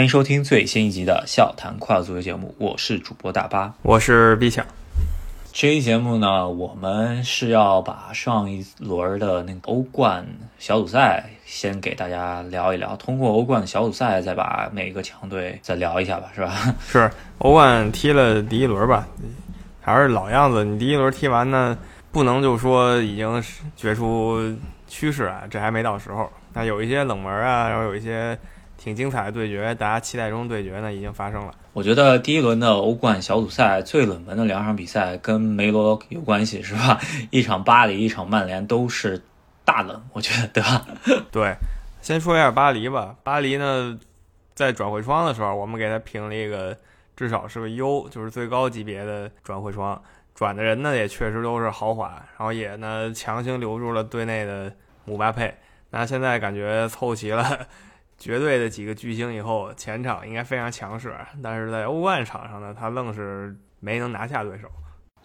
欢迎收听最新一集的《笑谈快乐足球》节目，我是主播大巴，我是 B 强。这期节目呢，我们是要把上一轮的那个欧冠小组赛先给大家聊一聊，通过欧冠的小组赛再把每个强队再聊一下吧，是吧？是欧冠踢了第一轮吧，还是老样子，你第一轮踢完呢，不能就说已经决出趋势啊，这还没到时候。那有一些冷门啊，然后有一些。挺精彩的对决，大家期待中对决呢已经发生了。我觉得第一轮的欧冠小组赛最冷门的两场比赛跟梅罗有关系，是吧？一场巴黎，一场曼联，都是大冷，我觉得，对吧？对，先说一下巴黎吧。巴黎呢，在转会窗的时候，我们给他评了一个至少是个优，就是最高级别的转会窗。转的人呢也确实都是豪华，然后也呢强行留住了队内的姆巴佩。那现在感觉凑齐了。绝对的几个巨星以后前场应该非常强势，但是在欧冠场上呢，他愣是没能拿下对手。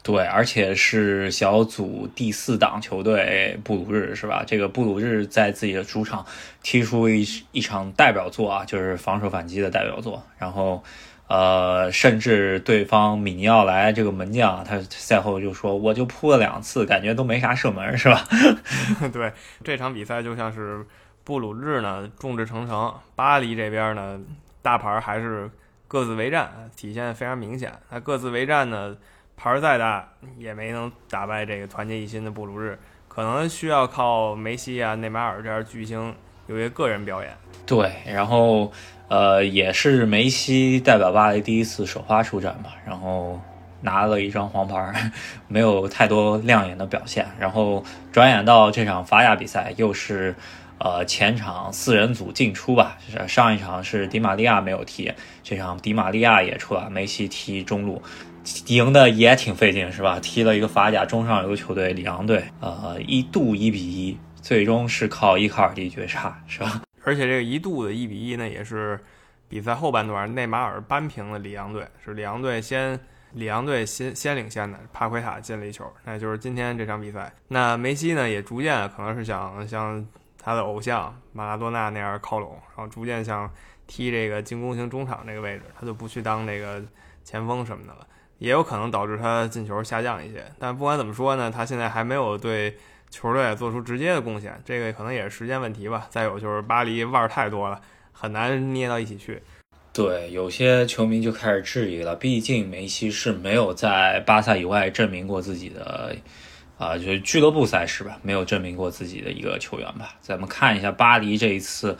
对，而且是小组第四档球队布鲁日是吧？这个布鲁日在自己的主场踢出一一场代表作啊，就是防守反击的代表作。然后，呃，甚至对方米尼奥莱这个门将，他赛后就说：“我就扑了两次，感觉都没啥射门，是吧？” 对，这场比赛就像是。布鲁日呢众志成城，巴黎这边呢大牌还是各自为战，体现非常明显。那各自为战呢，牌再大也没能打败这个团结一心的布鲁日，可能需要靠梅西啊、内马尔这样巨星有一个个人表演。对，然后呃也是梅西代表巴黎第一次首发出战吧，然后拿了一张黄牌，没有太多亮眼的表现。然后转眼到这场法甲比赛，又是。呃，前场四人组进出吧，上一场是迪玛利亚没有踢，这场迪玛利亚也出了，梅西踢中路，赢的也挺费劲，是吧？踢了一个法甲中上游球队里昂队，呃，一度一比一，最终是靠伊卡尔迪绝杀，是吧？而且这个一度的一比一呢，也是比赛后半段内马尔扳平了里昂队，是里昂队先里昂队先先领先的，帕奎塔进了一球，那就是今天这场比赛。那梅西呢，也逐渐可能是想像。他的偶像马拉多纳那样靠拢，然后逐渐向踢这个进攻型中场这个位置，他就不去当这个前锋什么的了，也有可能导致他进球下降一些。但不管怎么说呢，他现在还没有对球队做出直接的贡献，这个可能也是时间问题吧。再有就是巴黎腕儿太多了，很难捏到一起去。对，有些球迷就开始质疑了，毕竟梅西是没有在巴萨以外证明过自己的。啊，就是俱乐部赛事吧，没有证明过自己的一个球员吧。咱们看一下巴黎这一次，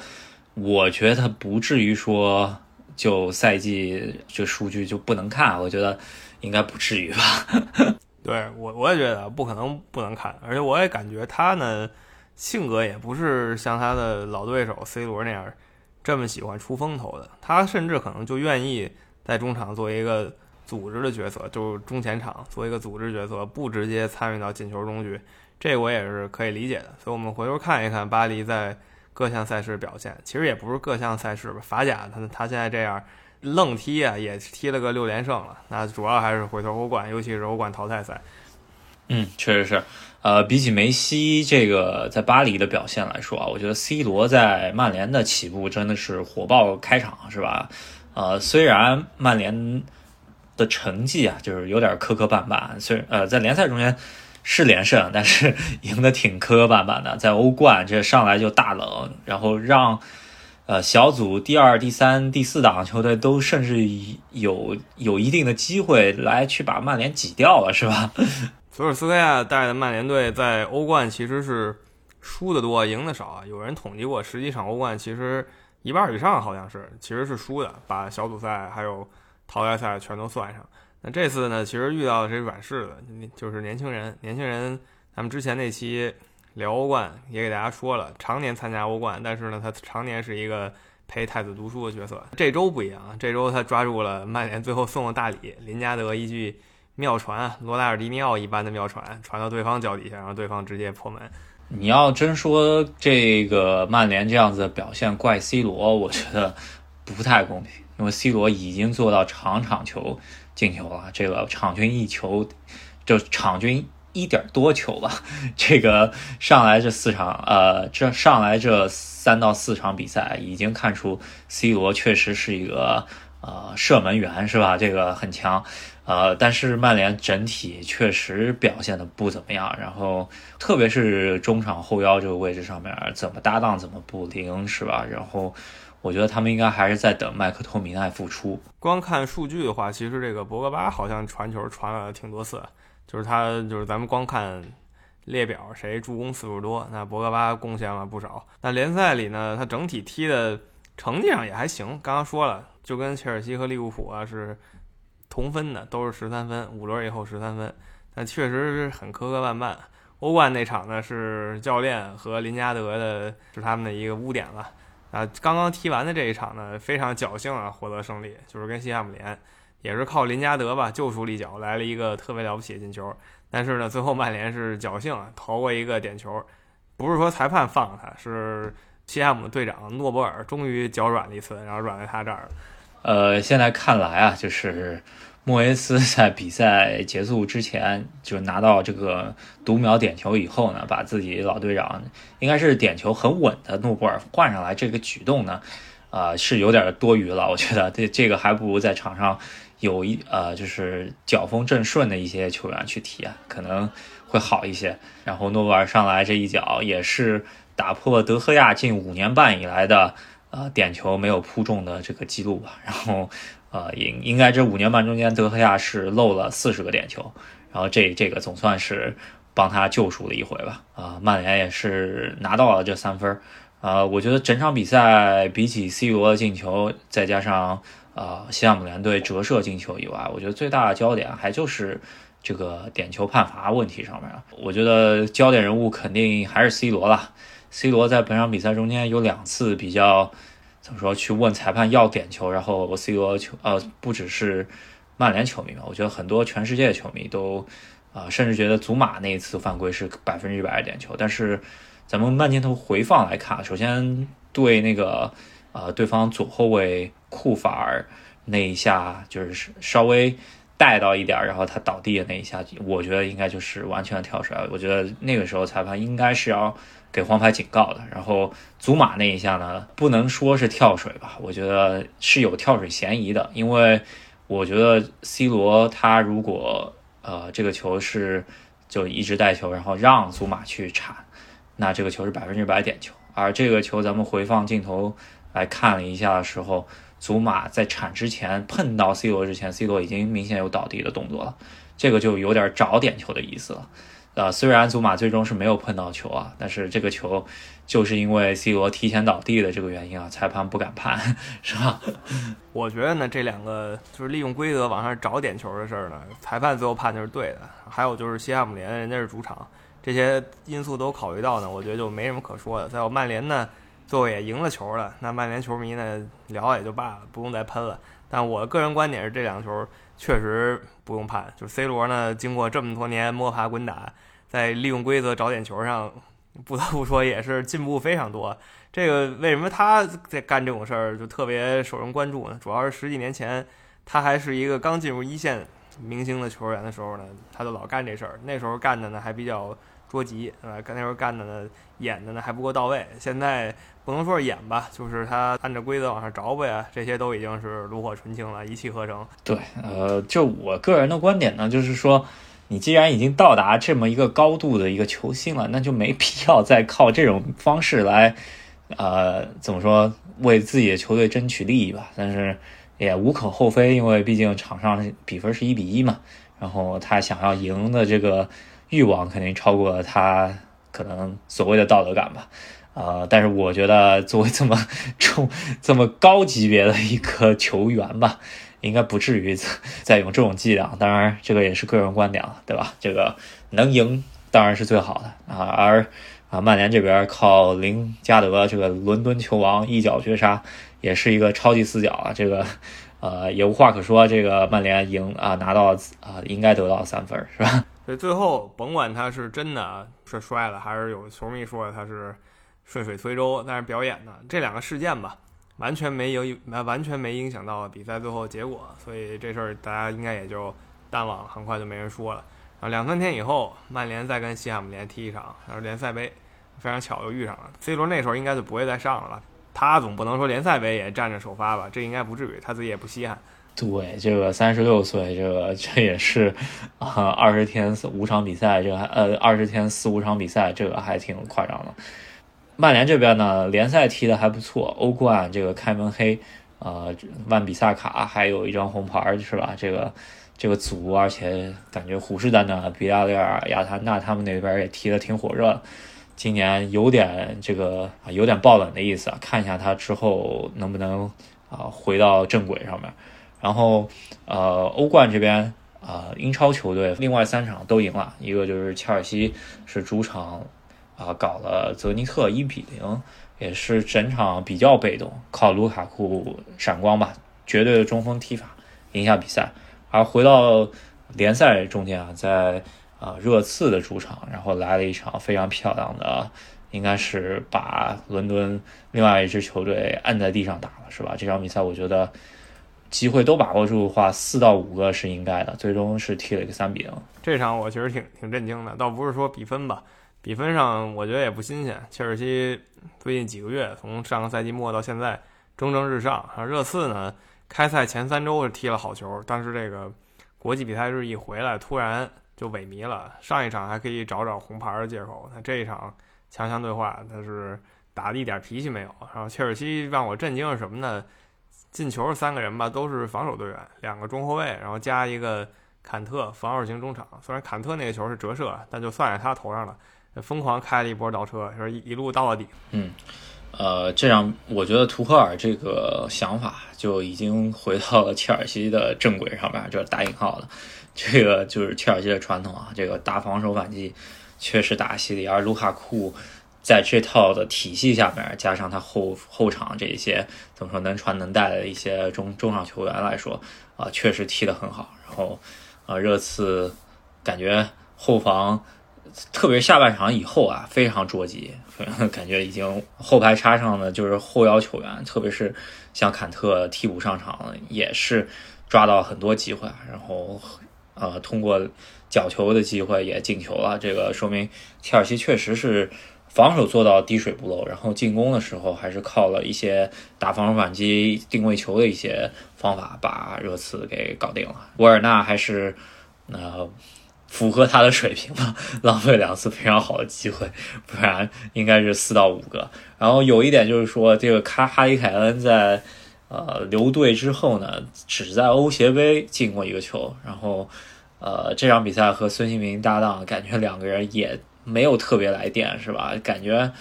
我觉得不至于说就赛季这数据就不能看，我觉得应该不至于吧。对我我也觉得不可能不能看，而且我也感觉他呢性格也不是像他的老对手 C 罗那样这么喜欢出风头的，他甚至可能就愿意在中场做一个。组织的角色就是中前场做一个组织角色，不直接参与到进球中去，这我也是可以理解的。所以，我们回头看一看巴黎在各项赛事表现，其实也不是各项赛事吧。法甲他他现在这样愣踢啊，也踢了个六连胜了。那主要还是回头欧冠，尤其是欧冠淘汰赛。嗯，确实是。呃，比起梅西这个在巴黎的表现来说啊，我觉得 C 罗在曼联的起步真的是火爆开场，是吧？呃，虽然曼联。的成绩啊，就是有点磕磕绊绊。虽然呃，在联赛中间是连胜，但是赢得挺磕磕绊绊的。在欧冠这上来就大冷，然后让呃小组第二、第三、第四档球队都甚至有有一定的机会来去把曼联挤掉了，是吧？索尔斯克亚带的曼联队在欧冠其实是输的多，赢的少。有人统计过，十几场欧冠其实一半以上好像是其实是输的，把小组赛还有。淘汰赛全都算上，那这次呢，其实遇到的是软柿子，就是年轻人。年轻人，咱们之前那期聊欧冠也给大家说了，常年参加欧冠，但是呢，他常年是一个陪太子读书的角色。这周不一样，这周他抓住了曼联最后送的大礼，林加德一句妙传，罗纳尔迪尼奥一般的妙传，传到对方脚底下，然后对方直接破门。你要真说这个曼联这样子的表现怪 C 罗，我觉得不太公平。因为 C 罗已经做到场场球进球了，这个场均一球，就场均一点多球吧。这个上来这四场，呃，这上来这三到四场比赛，已经看出 C 罗确实是一个呃射门员，是吧？这个很强。呃，但是曼联整体确实表现的不怎么样，然后特别是中场后腰这个位置上面，怎么搭档怎么不灵，是吧？然后我觉得他们应该还是在等麦克托米奈复出。光看数据的话，其实这个博格巴好像传球传了挺多次，就是他就是咱们光看列表，谁助攻次数多，那博格巴贡献了不少。那联赛里呢，他整体踢的成绩上也还行。刚刚说了，就跟切尔西和利物浦啊是。同分的都是十三分，五轮以后十三分，但确实是很磕磕绊绊。欧冠那场呢，是教练和林加德的，是他们的一个污点了。啊，刚刚踢完的这一场呢，非常侥幸啊，获得胜利，就是跟西汉姆联，也是靠林加德吧救出了一脚，来了一个特别了不起的进球。但是呢，最后曼联是侥幸啊，逃过一个点球，不是说裁判放了他，是西汉姆队长诺博尔终于脚软了一次，然后软在他这儿了。呃，现在看来啊，就是莫耶斯在比赛结束之前就拿到这个读秒点球以后呢，把自己老队长应该是点球很稳的诺布尔换上来，这个举动呢，啊是有点多余了。我觉得这这个还不如在场上有一呃就是脚风正顺的一些球员去踢啊，可能会好一些。然后诺布尔上来这一脚也是打破了德赫亚近五年半以来的。呃，点球没有扑中的这个记录吧，然后，呃，应应该这五年半中间，德赫亚是漏了四十个点球，然后这这个总算是帮他救赎了一回吧。啊，曼联也是拿到了这三分。呃，我觉得整场比赛比起 C 罗的进球，再加上呃西汉姆联队折射进球以外，我觉得最大的焦点还就是这个点球判罚问题上面。我觉得焦点人物肯定还是 C 罗了。C 罗在本场比赛中间有两次比较怎么说去问裁判要点球，然后我 C 罗球呃不只是曼联球迷嘛，我觉得很多全世界的球迷都啊甚至觉得祖马那一次犯规是百分之一百的点球。但是咱们慢镜头回放来看，首先对那个呃对方左后卫库法尔那一下就是稍微带到一点，然后他倒地的那一下，我觉得应该就是完全的跳水。我觉得那个时候裁判应该是要。给黄牌警告的，然后祖马那一下呢，不能说是跳水吧，我觉得是有跳水嫌疑的，因为我觉得 C 罗他如果呃这个球是就一直带球，然后让祖马去铲，那这个球是百分之百点球。而这个球咱们回放镜头来看了一下的时候，祖马在铲之前碰到 C 罗之前，C 罗已经明显有倒地的动作了，这个就有点找点球的意思了。呃，虽然祖马最终是没有碰到球啊，但是这个球就是因为 C 罗提前倒地的这个原因啊，裁判不敢判，是吧？我觉得呢，这两个就是利用规则往上找点球的事儿呢，裁判最后判就是对的。还有就是西汉姆联人家是主场，这些因素都考虑到呢，我觉得就没什么可说的。再有曼联呢，最后也赢了球了，那曼联球迷呢聊也就罢了，不用再喷了。但我个人观点是，这两球确实不用判。就是 C 罗呢，经过这么多年摸爬滚打。在利用规则找点球上，不得不说也是进步非常多。这个为什么他在干这种事儿就特别受人关注呢？主要是十几年前他还是一个刚进入一线明星的球员的时候呢，他就老干这事儿。那时候干的呢还比较捉急，啊，干那时候干的呢演的呢还不够到位。现在不能说是演吧，就是他按照规则往上找呗，这些都已经是炉火纯青了，一气呵成。对，呃，就我个人的观点呢，就是说。你既然已经到达这么一个高度的一个球星了，那就没必要再靠这种方式来，呃，怎么说为自己的球队争取利益吧？但是也无可厚非，因为毕竟场上比分是一比一嘛。然后他想要赢的这个欲望肯定超过他可能所谓的道德感吧。呃，但是我觉得作为这么 重、这么高级别的一个球员吧。应该不至于再用这种伎俩，当然这个也是个人观点了，对吧？这个能赢当然是最好的啊。而啊，曼联这边靠林加德这个伦敦球王一脚绝杀，也是一个超级死角啊。这个呃也无话可说，这个曼联赢啊，拿到啊应该得到三分，是吧？所以最后甭管他是真的是摔了，还是有球迷说他是顺水推舟，但是表演呢，这两个事件吧。完全没有，完全没影响到比赛最后结果，所以这事儿大家应该也就淡忘了，很快就没人说了。然后两三天以后，曼联再跟西汉姆联踢一场，然后联赛杯，非常巧又遇上了。C 罗那时候应该就不会再上了吧？他总不能说联赛杯也站着首发吧？这应该不至于，他自己也不稀罕。对，这个三十六岁，这个这也是啊，二十天四五场比赛，这个呃二十天四五场比赛，这个还挺夸张的。曼联这边呢，联赛踢的还不错，欧冠这个开门黑，呃，万比萨卡还有一张红牌是吧？这个这个组，而且感觉虎视眈眈，比亚利尔、亚特兰大他们那边也踢的挺火热。今年有点这个，有点爆冷的意思啊，看一下他之后能不能啊回到正轨上面。然后呃，欧冠这边啊，英超球队另外三场都赢了，一个就是切尔西是主场啊搞了泽尼特一比零，也是整场比较被动，靠卢卡库闪光吧，绝对的中锋踢法赢下比赛。而回到联赛中间啊，在啊，热刺的主场，然后来了一场非常漂亮的，应该是把伦敦另外一支球队按在地上打了，是吧？这场比赛我觉得机会都把握住的话，四到五个是应该的，最终是踢了一个三比零。这场我其实挺挺震惊的，倒不是说比分吧，比分上我觉得也不新鲜。切尔西最近几个月，从上个赛季末到现在蒸蒸日上，啊，热刺呢开赛前三周是踢了好球，但是这个国际比赛日一回来，突然。就萎靡了。上一场还可以找找红牌的借口，那这一场强强对话，他是打的一点脾气没有。然后切尔西让我震惊是什么呢？进球三个人吧，都是防守队员，两个中后卫，然后加一个坎特防守型中场。虽然坎特那个球是折射，但就算在他头上了，疯狂开了一波倒车，说一一路倒到底。嗯，呃，这样我觉得图赫尔这个想法就已经回到了切尔西的正轨上面，就是打引号的。这个就是切尔西的传统啊，这个打防守反击确实打犀利，而卢卡库在这套的体系下面，加上他后后场这些怎么说能传能带的一些中中场球员来说啊，确实踢得很好。然后啊，热刺感觉后防，特别下半场以后啊，非常捉急，感觉已经后排插上的就是后腰球员，特别是像坎特替补上场，也是抓到很多机会，然后。呃，通过角球的机会也进球了，这个说明切尔西确实是防守做到滴水不漏，然后进攻的时候还是靠了一些打防守反击、定位球的一些方法把热刺给搞定了。沃尔纳还是呃符合他的水平吧，浪费两次非常好的机会，不然应该是四到五个。然后有一点就是说，这个卡哈里凯恩在。呃，留队之后呢，只在欧协杯进过一个球，然后，呃，这场比赛和孙兴民搭档，感觉两个人也没有特别来电，是吧？感觉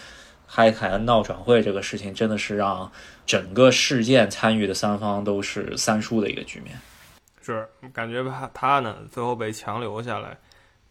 哈里凯恩闹转会这个事情，真的是让整个事件参与的三方都是三输的一个局面。是，感觉他他呢，最后被强留下来，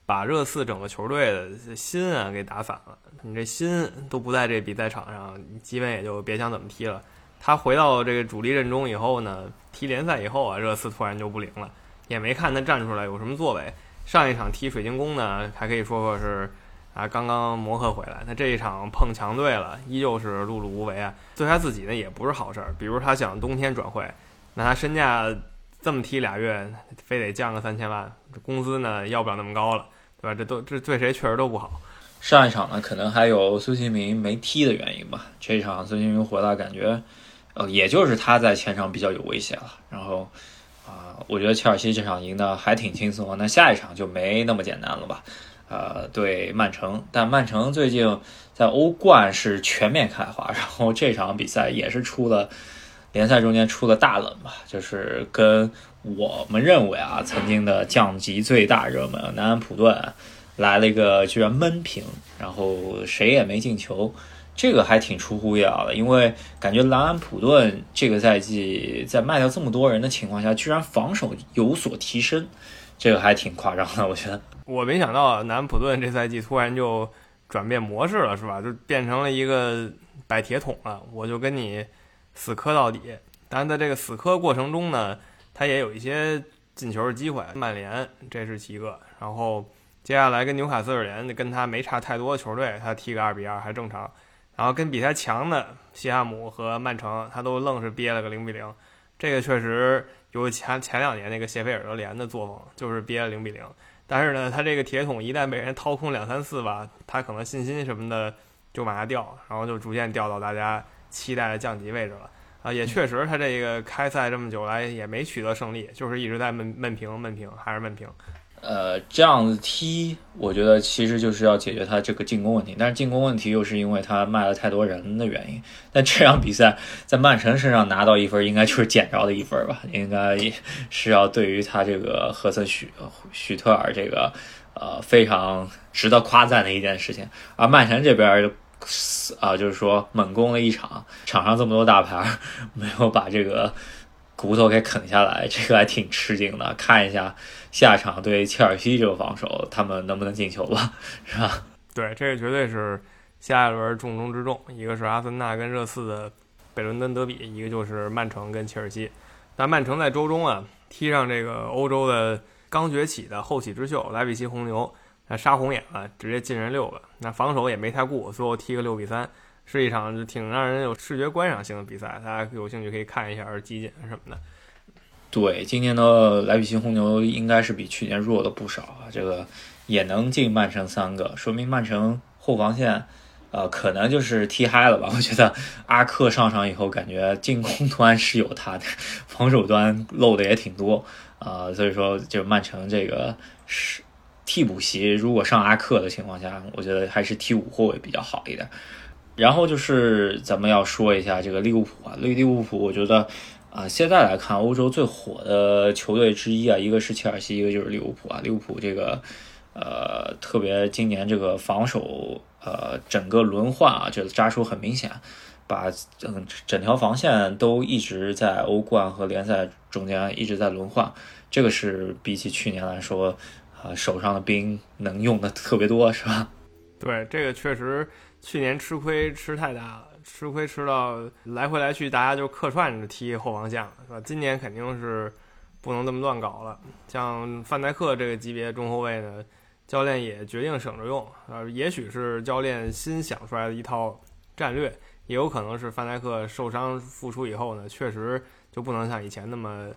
把热刺整个球队的心啊给打散了。你这心都不在这比赛场上，你基本也就别想怎么踢了。他回到这个主力阵中以后呢，踢联赛以后啊，热刺突然就不灵了，也没看他站出来有什么作为。上一场踢水晶宫呢，还可以说说是啊刚刚磨合回来。那这一场碰强队了，依旧是碌碌无为啊。对他自己呢也不是好事儿。比如他想冬天转会，那他身价这么踢俩月，非得降个三千万，这工资呢要不了那么高了，对吧？这都这对谁确实都不好。上一场呢，可能还有孙兴民没踢的原因吧。这一场孙兴民回来，感觉。呃，也就是他在前场比较有威胁了，然后啊，我觉得切尔西这场赢的还挺轻松，那下一场就没那么简单了吧？呃，对曼城，但曼城最近在欧冠是全面开花，然后这场比赛也是出了联赛中间出了大冷吧，就是跟我们认为啊，曾经的降级最大热门南安普顿来了一个居然闷平，然后谁也没进球。这个还挺出乎意料的，因为感觉南安普顿这个赛季在卖掉这么多人的情况下，居然防守有所提升，这个还挺夸张的，我觉得。我没想到南普顿这赛季突然就转变模式了，是吧？就变成了一个摆铁桶了，我就跟你死磕到底。但在这个死磕过程中呢，他也有一些进球的机会。曼联这是其个，然后接下来跟纽卡斯尔联跟他没差太多的球队，他踢个二比二还正常。然后跟比他强的西汉姆和曼城，他都愣是憋了个零比零，这个确实有前前两年那个谢菲尔德联的作风，就是憋了零比零。但是呢，他这个铁桶一旦被人掏空两三次吧，他可能信心什么的就往下掉，然后就逐渐掉到大家期待的降级位置了。啊，也确实，他这个开赛这么久来也没取得胜利，就是一直在闷闷平、闷平，还是闷平。呃，这样子踢，我觉得其实就是要解决他这个进攻问题，但是进攻问题又是因为他卖了太多人的原因。但这场比赛在曼城身上拿到一分，应该就是捡着的一分吧？应该是要对于他这个赫森许许特尔这个呃非常值得夸赞的一件事情。而曼城这边啊，就是说猛攻了一场，场上这么多大牌，没有把这个。骨头给啃下来，这个还挺吃惊的。看一下下场对切尔西这个防守，他们能不能进球吧？是吧？对，这个绝对是下一轮重中之重。一个是阿森纳跟热刺的北伦敦德比，一个就是曼城跟切尔西。但曼城在周中啊，踢上这个欧洲的刚崛起的后起之秀莱比锡红牛，那杀红眼了，直接进人六个。那防守也没太顾，最后踢个六比三。是一场挺让人有视觉观赏性的比赛，大家有兴趣可以看一下集锦什么的。对，今年的莱比锡红牛应该是比去年弱了不少啊，这个也能进曼城三个，说明曼城后防线，呃，可能就是踢嗨了吧？我觉得阿克上场以后，感觉进攻端 是有他的，防守端漏的也挺多啊，所以说就曼城这个是替补席，如果上阿克的情况下，我觉得还是踢五后卫比较好一点。然后就是咱们要说一下这个利物浦啊，利利物浦，我觉得啊，现在来看欧洲最火的球队之一啊，一个是切尔西，一个就是利物浦啊。利物浦这个呃，特别今年这个防守呃，整个轮换啊，这个扎叔很明显，把嗯整条防线都一直在欧冠和联赛中间一直在轮换，这个是比起去年来说啊，手上的兵能用的特别多，是吧？对，这个确实。去年吃亏吃太大了，吃亏吃到来回来去，大家就客串踢后防线，是吧？今年肯定是不能这么乱搞了。像范戴克这个级别中后卫呢，教练也决定省着用，呃，也许是教练新想出来的一套战略，也有可能是范戴克受伤复出以后呢，确实就不能像以前那么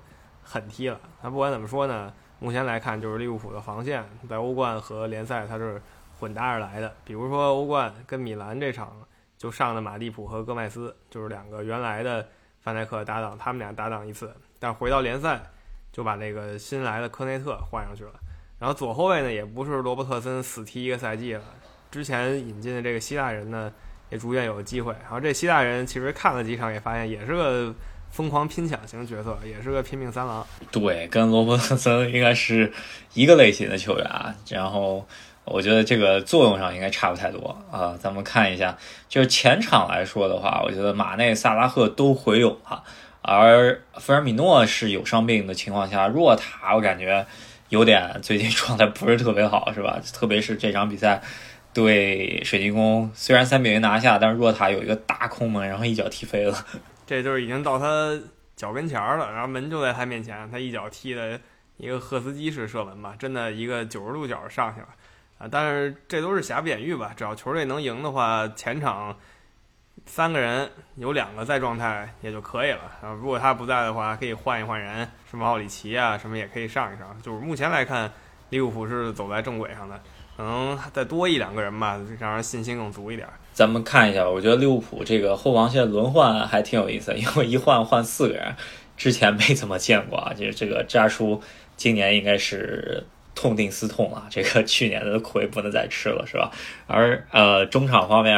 狠踢了。那不管怎么说呢，目前来看，就是利物浦的防线在欧冠和联赛它是。混搭而来的，比如说欧冠跟米兰这场就上的马蒂普和戈麦斯，就是两个原来的范戴克搭档，他们俩搭档一次。但回到联赛，就把那个新来的科内特换上去了。然后左后卫呢，也不是罗伯特森死踢一个赛季了，之前引进的这个希腊人呢，也逐渐有机会。然后这希腊人其实看了几场，也发现也是个疯狂拼抢型角色，也是个拼命三郎。对，跟罗伯特森应该是一个类型的球员啊。然后。我觉得这个作用上应该差不太多啊。咱们看一下，就是前场来说的话，我觉得马内、萨拉赫都回勇了，而菲尔米诺是有伤病的情况下，若塔我感觉有点最近状态不是特别好，是吧？特别是这场比赛对水晶宫，虽然三比零拿下，但是若塔有一个大空门，然后一脚踢飞了。这就是已经到他脚跟前了，然后门就在他面前，他一脚踢的一个赫斯基式射门吧，真的一个九十度角上去了。啊，但是这都是瑕不掩瑜吧？只要球队能赢的话，前场三个人有两个在状态也就可以了。啊，如果他不在的话，可以换一换人，什么奥里奇啊，什么也可以上一上。就是目前来看，利物浦是走在正轨上的，可能再多一两个人吧，让人信心更足一点。咱们看一下，我觉得利物浦这个后防线轮换还挺有意思，因为一换换四个人，之前没怎么见过啊。就是这个扎叔今年应该是。痛定思痛了，这个去年的亏不能再吃了，是吧？而呃，中场方面，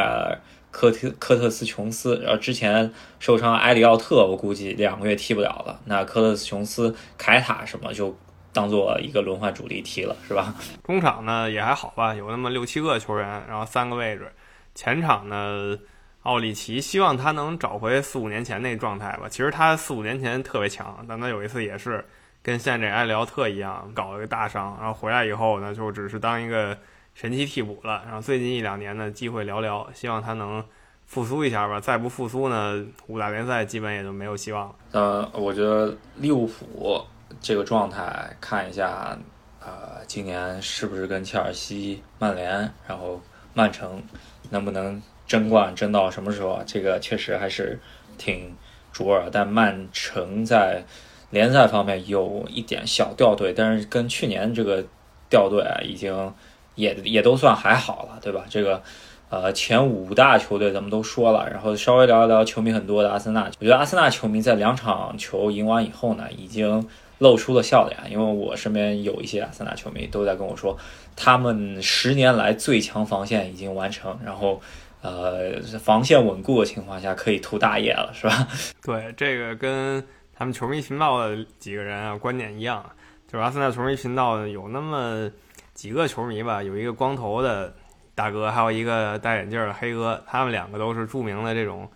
科特科特斯琼斯，然后之前受伤埃里奥特，我估计两个月踢不了了。那科特斯琼斯、凯塔什么就当做一个轮换主力踢了，是吧？中场呢也还好吧，有那么六七个球员，然后三个位置。前场呢，奥里奇希望他能找回四五年前那状态吧。其实他四五年前特别强，但他有一次也是。跟现在这埃里奥特一样，搞了个大伤，然后回来以后呢，就只是当一个神奇替补了。然后最近一两年呢，机会寥寥，希望他能复苏一下吧。再不复苏呢，五大联赛基本也就没有希望了。呃，我觉得利物浦这个状态，看一下，呃，今年是不是跟切尔西、曼联，然后曼城能不能争冠，争到什么时候？这个确实还是挺卓尔。但曼城在联赛方面有一点小掉队，但是跟去年这个掉队啊，已经也也都算还好了，对吧？这个呃前五大球队咱们都说了，然后稍微聊一聊球迷很多的阿森纳。我觉得阿森纳球迷在两场球赢完以后呢，已经露出了笑脸，因为我身边有一些阿森纳球迷都在跟我说，他们十年来最强防线已经完成，然后。呃，防线稳固的情况下可以图大业了，是吧？对，这个跟他们球迷频道的几个人啊观点一样，就是阿森纳球迷频道有那么几个球迷吧，有一个光头的大哥，还有一个戴眼镜的黑哥，他们两个都是著名的这种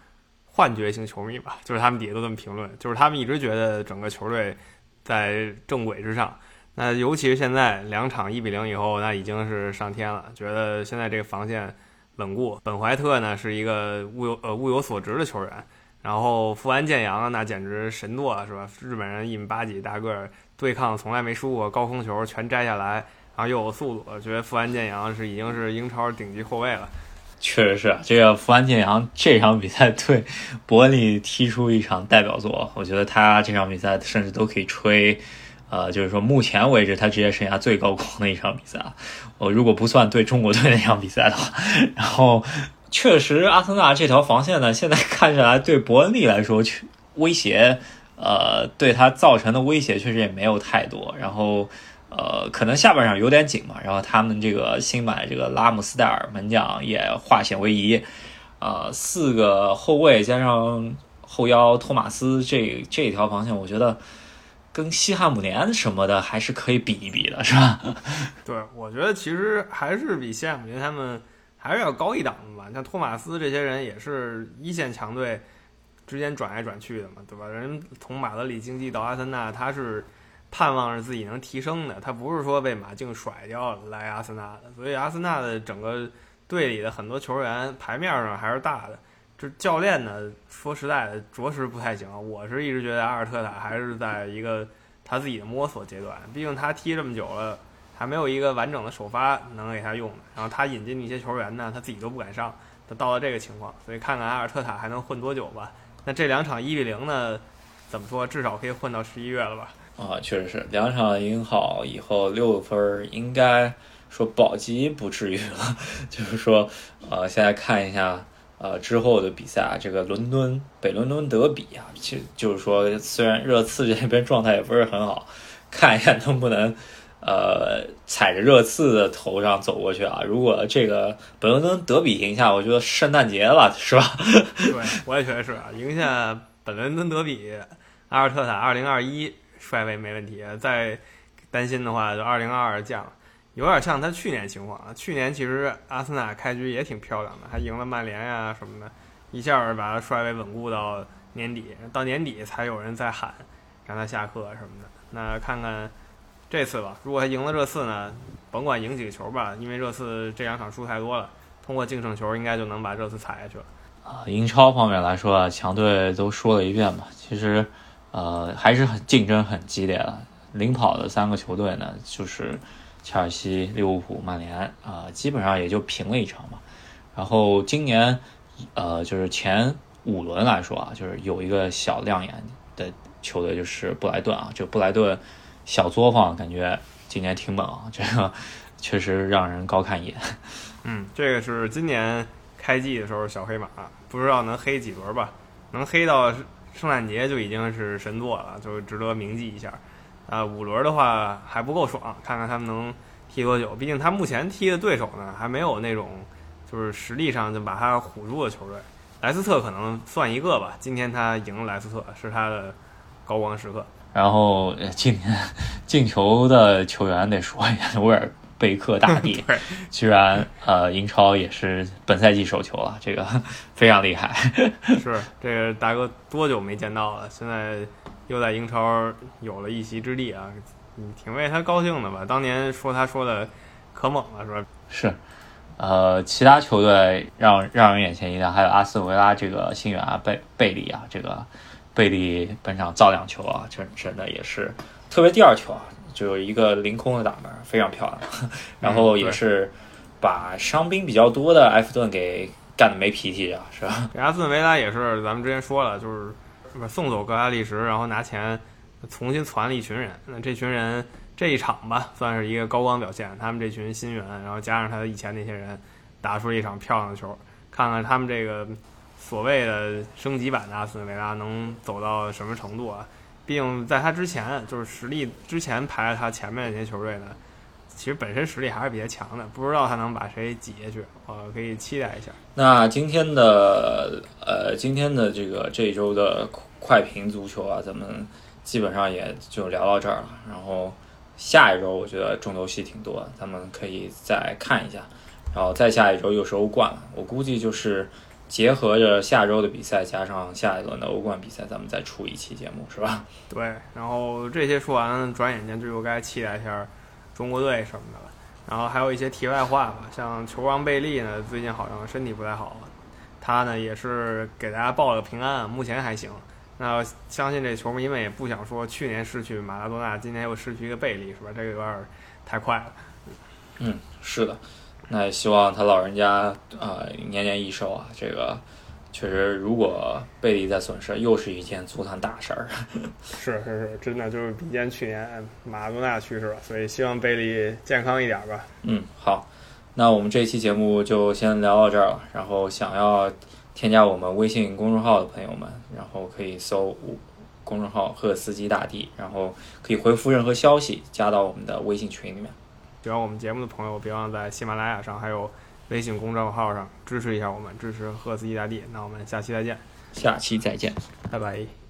幻觉型球迷吧，就是他们底下都这么评论，就是他们一直觉得整个球队在正轨之上。那尤其是现在两场一比零以后，那已经是上天了，觉得现在这个防线。稳固，本怀特呢是一个物有呃物有所值的球员，然后富安健洋那简直神作是吧？日本人一米八几大个儿，对抗从来没输过，高空球全摘下来，然后又有速度，我觉得富安健洋是已经是英超顶级后卫了。确实是，这个富安健洋这场比赛对伯恩利踢出一场代表作，我觉得他这场比赛甚至都可以吹。呃，就是说，目前为止他职业生涯最高光的一场比赛啊，我如果不算对中国队那场比赛的话，然后确实阿森纳这条防线呢，现在看起来对伯恩利来说，威胁，呃，对他造成的威胁确实也没有太多，然后呃，可能下半场有点紧嘛，然后他们这个新买这个拉姆斯戴尔门将也化险为夷，呃，四个后卫加上后腰托马斯这这一条防线，我觉得。跟西汉姆联什么的还是可以比一比的，是吧？对，我觉得其实还是比西汉姆联他们还是要高一档的吧。像托马斯这些人也是一线强队之间转来转去的嘛，对吧？人从马德里竞技到阿森纳，他是盼望着自己能提升的，他不是说被马竞甩掉来阿森纳的。所以阿森纳的整个队里的很多球员牌面上还是大的。就教练呢，说实在的，着实不太行。我是一直觉得阿尔特塔还是在一个他自己的摸索阶段，毕竟他踢这么久了，还没有一个完整的首发能给他用。然后他引进的一些球员呢，他自己都不敢上，他到了这个情况，所以看看阿尔特塔还能混多久吧。那这两场一比零呢，怎么说，至少可以混到十一月了吧？啊，确实是两场赢好以后六分，应该说保级不至于了。就是说，呃，现在看一下。呃，之后的比赛啊，这个伦敦北伦敦德比啊，其实就是说，虽然热刺这边状态也不是很好，看一下能不能呃踩着热刺的头上走过去啊。如果这个本伦敦德比赢下，我觉得圣诞节了，是吧？对，我也觉得是啊，赢下本伦敦德比，阿尔特塔二零二一帅位没问题，再担心的话就二零二二降。有点像他去年情况啊，去年其实阿森纳开局也挺漂亮的，还赢了曼联呀什么的，一下把他帅位稳固到年底，到年底才有人在喊让他下课什么的。那看看这次吧，如果他赢了热刺呢，甭管赢几个球吧，因为热刺这两场输太多了，通过净胜球应该就能把热刺踩下去了。啊，英超方面来说啊，强队都说了一遍嘛，其实呃还是很竞争很激烈的，领跑的三个球队呢就是。切尔西、利物浦、曼联啊，基本上也就平了一场嘛。然后今年，呃，就是前五轮来说啊，就是有一个小亮眼的球队，就是布莱顿啊。这布莱顿小作坊，感觉今年挺猛，这个 确实让人高看一眼。嗯，这个是今年开季的时候小黑马，不知道能黑几轮吧？能黑到圣诞节就已经是神作了，就值得铭记一下。啊，五轮的话还不够爽，看看他们能踢多久。毕竟他目前踢的对手呢，还没有那种就是实力上就把他唬住的球队。莱斯特可能算一个吧，今天他赢了莱斯特，是他的高光时刻。然后今天进球的球员得说一下，威尔贝克大帝，居然呃英超也是本赛季首球了，这个非常厉害。是这个大哥多久没见到了？现在。又在英超有了一席之地啊，挺为他高兴的吧？当年说他说的可猛了，是吧？是，呃，其他球队让让人眼前一亮，还有阿斯维拉这个新援啊，贝贝利啊，这个贝利本场造两球啊，真真的也是，特别第二球啊，就有一个凌空的打门，非常漂亮。然后也是把伤兵比较多的埃弗顿给干的没脾气啊，是吧？阿斯顿维拉也是，咱们之前说了，就是。送走格拉利什，然后拿钱重新攒了一群人。那这群人这一场吧，算是一个高光表现。他们这群新援，然后加上他以前那些人，打出一场漂亮的球。看看他们这个所谓的升级版的阿斯顿维拉能走到什么程度啊？毕竟在他之前，就是实力之前排在他前面那些球队呢，其实本身实力还是比较强的。不知道他能把谁挤下去，我可以期待一下。那今天的呃，今天的这个这一周的快评足球啊，咱们基本上也就聊到这儿了。然后下一周我觉得重头戏挺多，咱们可以再看一下。然后再下一周又是欧冠了，我估计就是结合着下周的比赛，加上下一轮的欧冠比赛，咱们再出一期节目，是吧？对。然后这些说完，转眼间就又该期待一下中国队什么的了。然后还有一些题外话吧，像球王贝利呢，最近好像身体不太好，他呢也是给大家报了个平安，目前还行。那相信这球迷们也不想说去年失去马拉多纳，今年又失去一个贝利，是吧？这个有点太快了。嗯，是的。那也希望他老人家啊年年益寿啊！这个确实，如果贝利再损失，又是一件足坛大事儿。是是是，真的就是比肩去年马拉多纳去世了，所以希望贝利健康一点吧。嗯，好，那我们这期节目就先聊到这儿了。然后想要添加我们微信公众号的朋友们，然后可以搜公众号“赫斯基大帝”，然后可以回复任何消息，加到我们的微信群里面。喜欢我们节目的朋友，别忘在喜马拉雅上还有微信公众号上支持一下我们，支持赫斯基大帝。那我们下期再见，下期再见，拜拜。